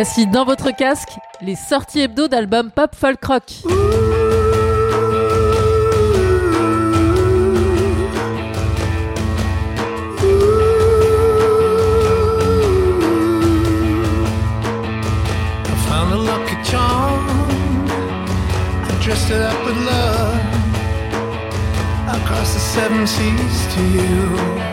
Voici dans votre casque les sorties hebdo d'albums pop folk rock. Dressed it up with love. I crossed the seven seas to you.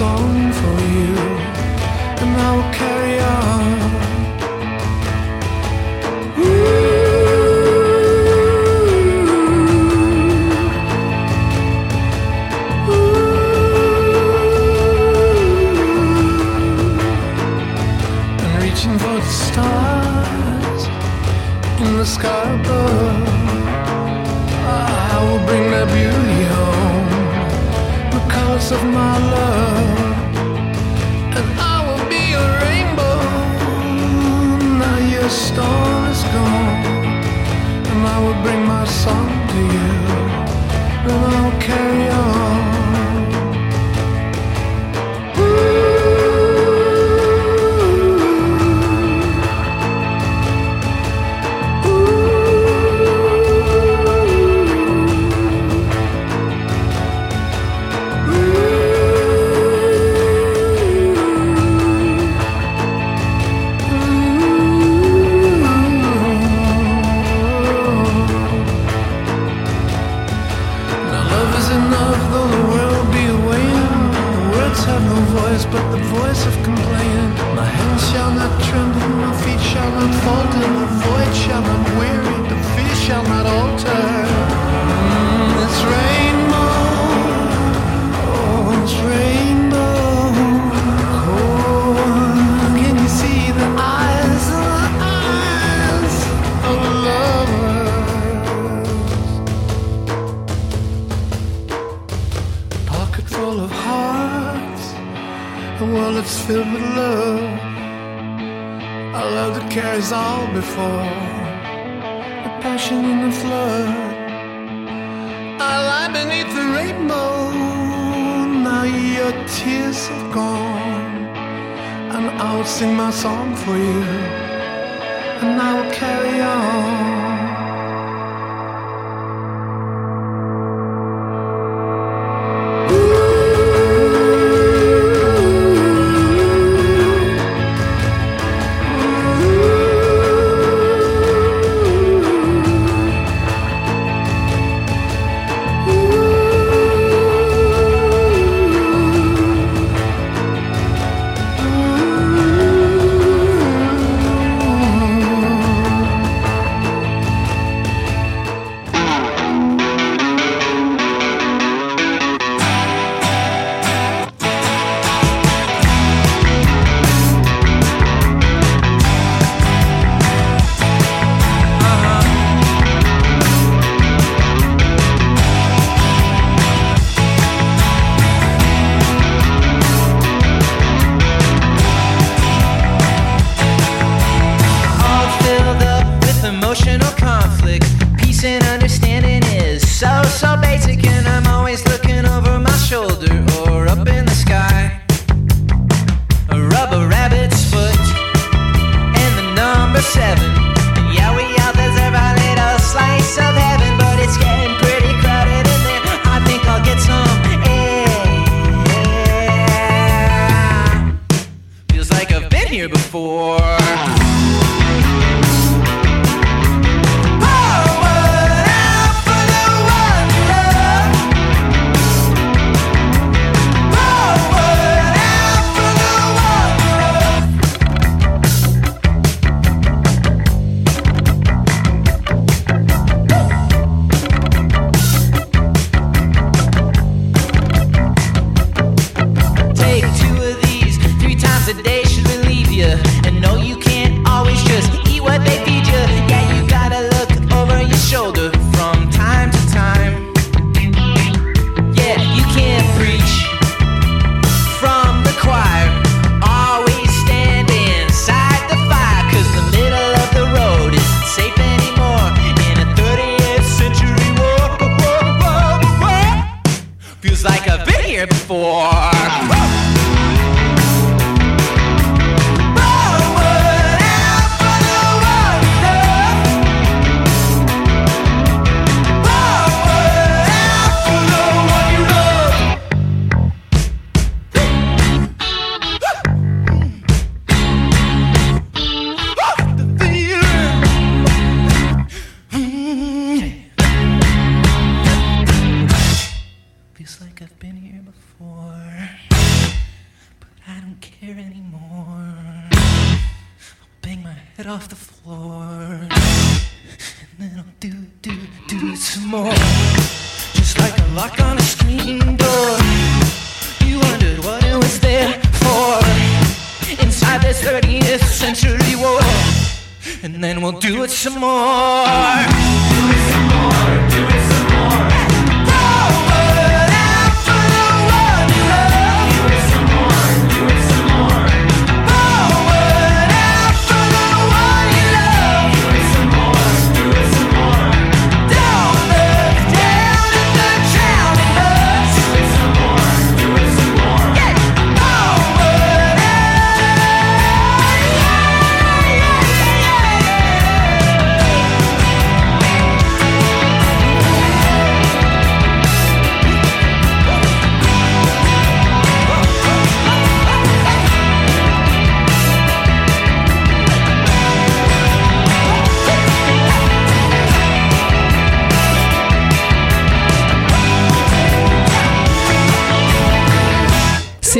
Song for you. And I will carry on. and reaching for the stars in the sky above. I will bring that beauty home, colors of my love, will carry on. Passion in the flood. I lie beneath the rainbow. Now your tears have gone. And I will sing my song for you. And I will carry on. Feels like I've been here before, but I don't care anymore. I'll bang my head off the floor, and then I'll do, do, do some more. Just like a lock on a screen door, you wondered what it was there for. Inside this 30th century war, and then we'll do it some more. Do it some more. Do it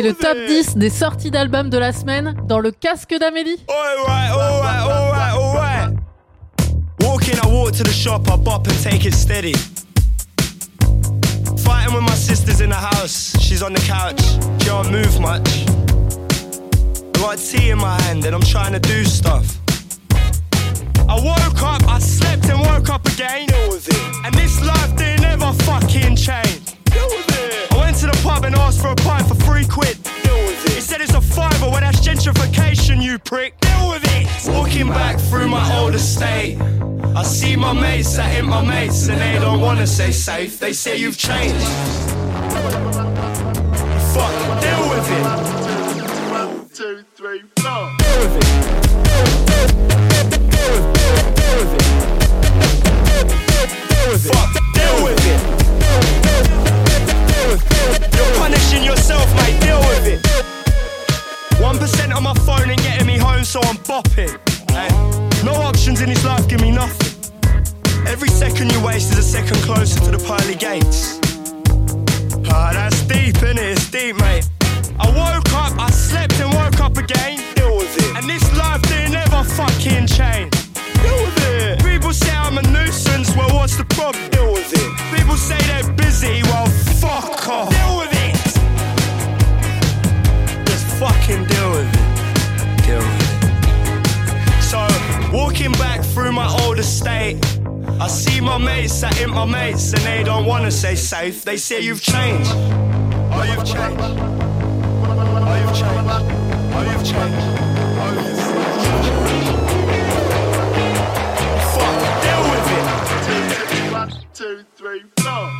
C'est le top 10 des sorties d'albums de la semaine dans le casque d'Amélie. Alright, alright, alright, alright. Walking, I walk to the shop, I bop and take it steady. Fighting with my sisters in the house, she's on the couch, she don't move much. I got tea in my hand and I'm trying to do stuff. I woke up, I slept and woke up again. And this life didn't ever fucking change. Deal with it. I went to the pub and asked for a pint for three quid. Deal with it. He said it's a fiver, well that's gentrification, you prick. Deal with it. Walking back through my old estate. I see my mates, I hit my mates, and they don't wanna stay safe. They say you've changed. Fuck, deal with it. One, two, three, four. Deal with it. life, they say you've changed. Oh, you've changed. Oh, you've changed. Oh, you've changed. Oh, you've changed. Fuck, deal with it. One, two, three, four.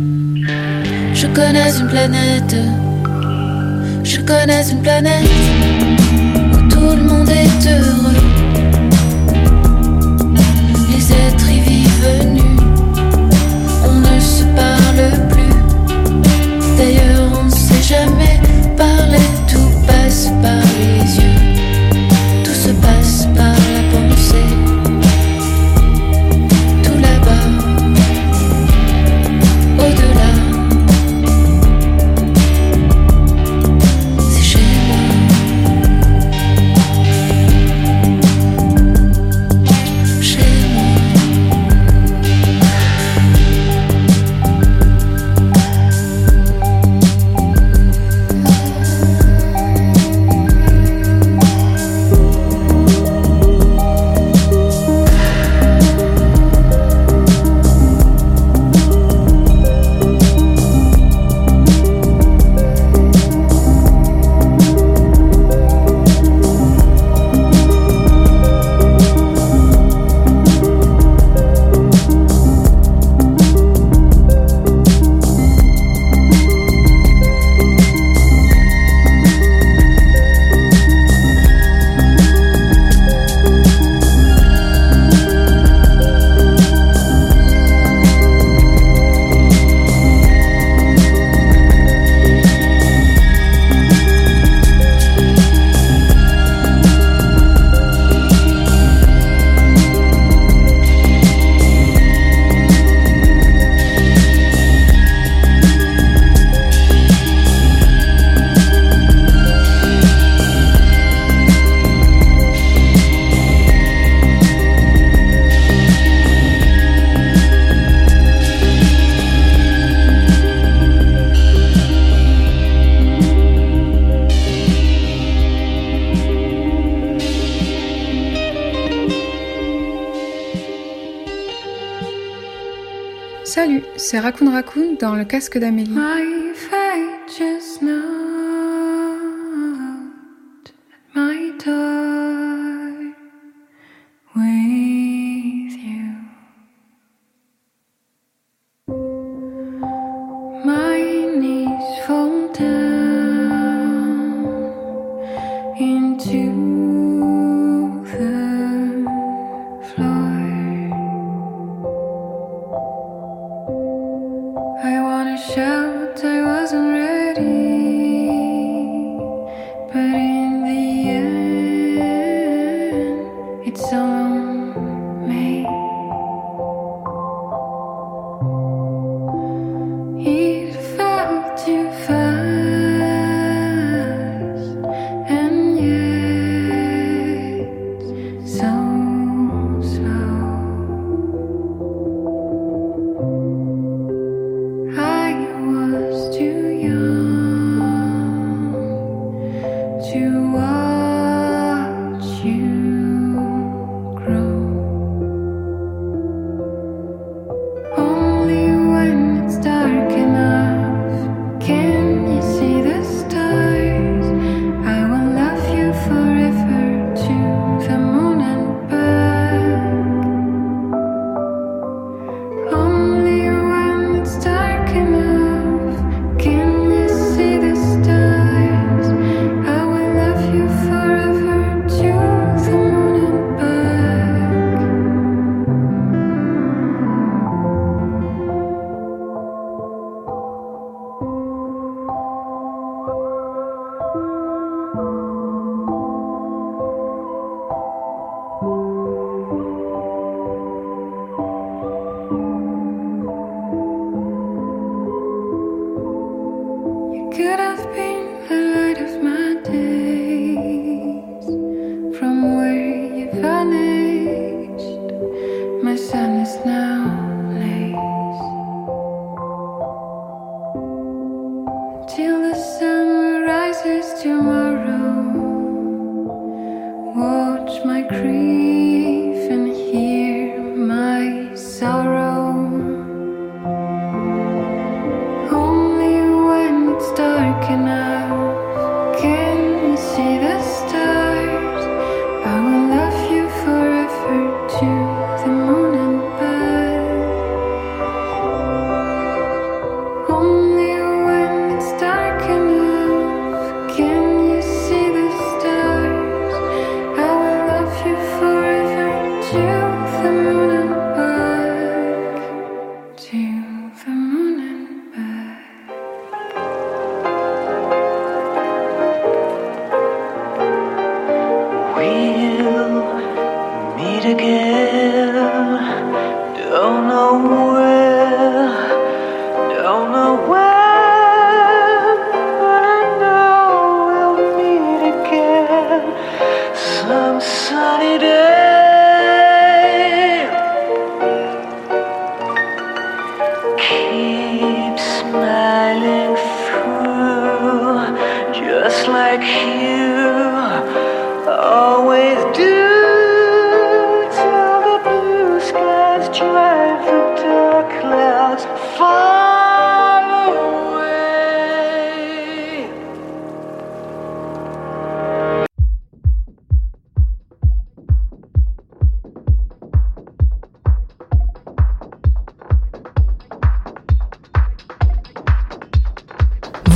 Je connais une planète. Je connais une planète où tout le monde est heureux. Raccoon dans le casque d'Amélie.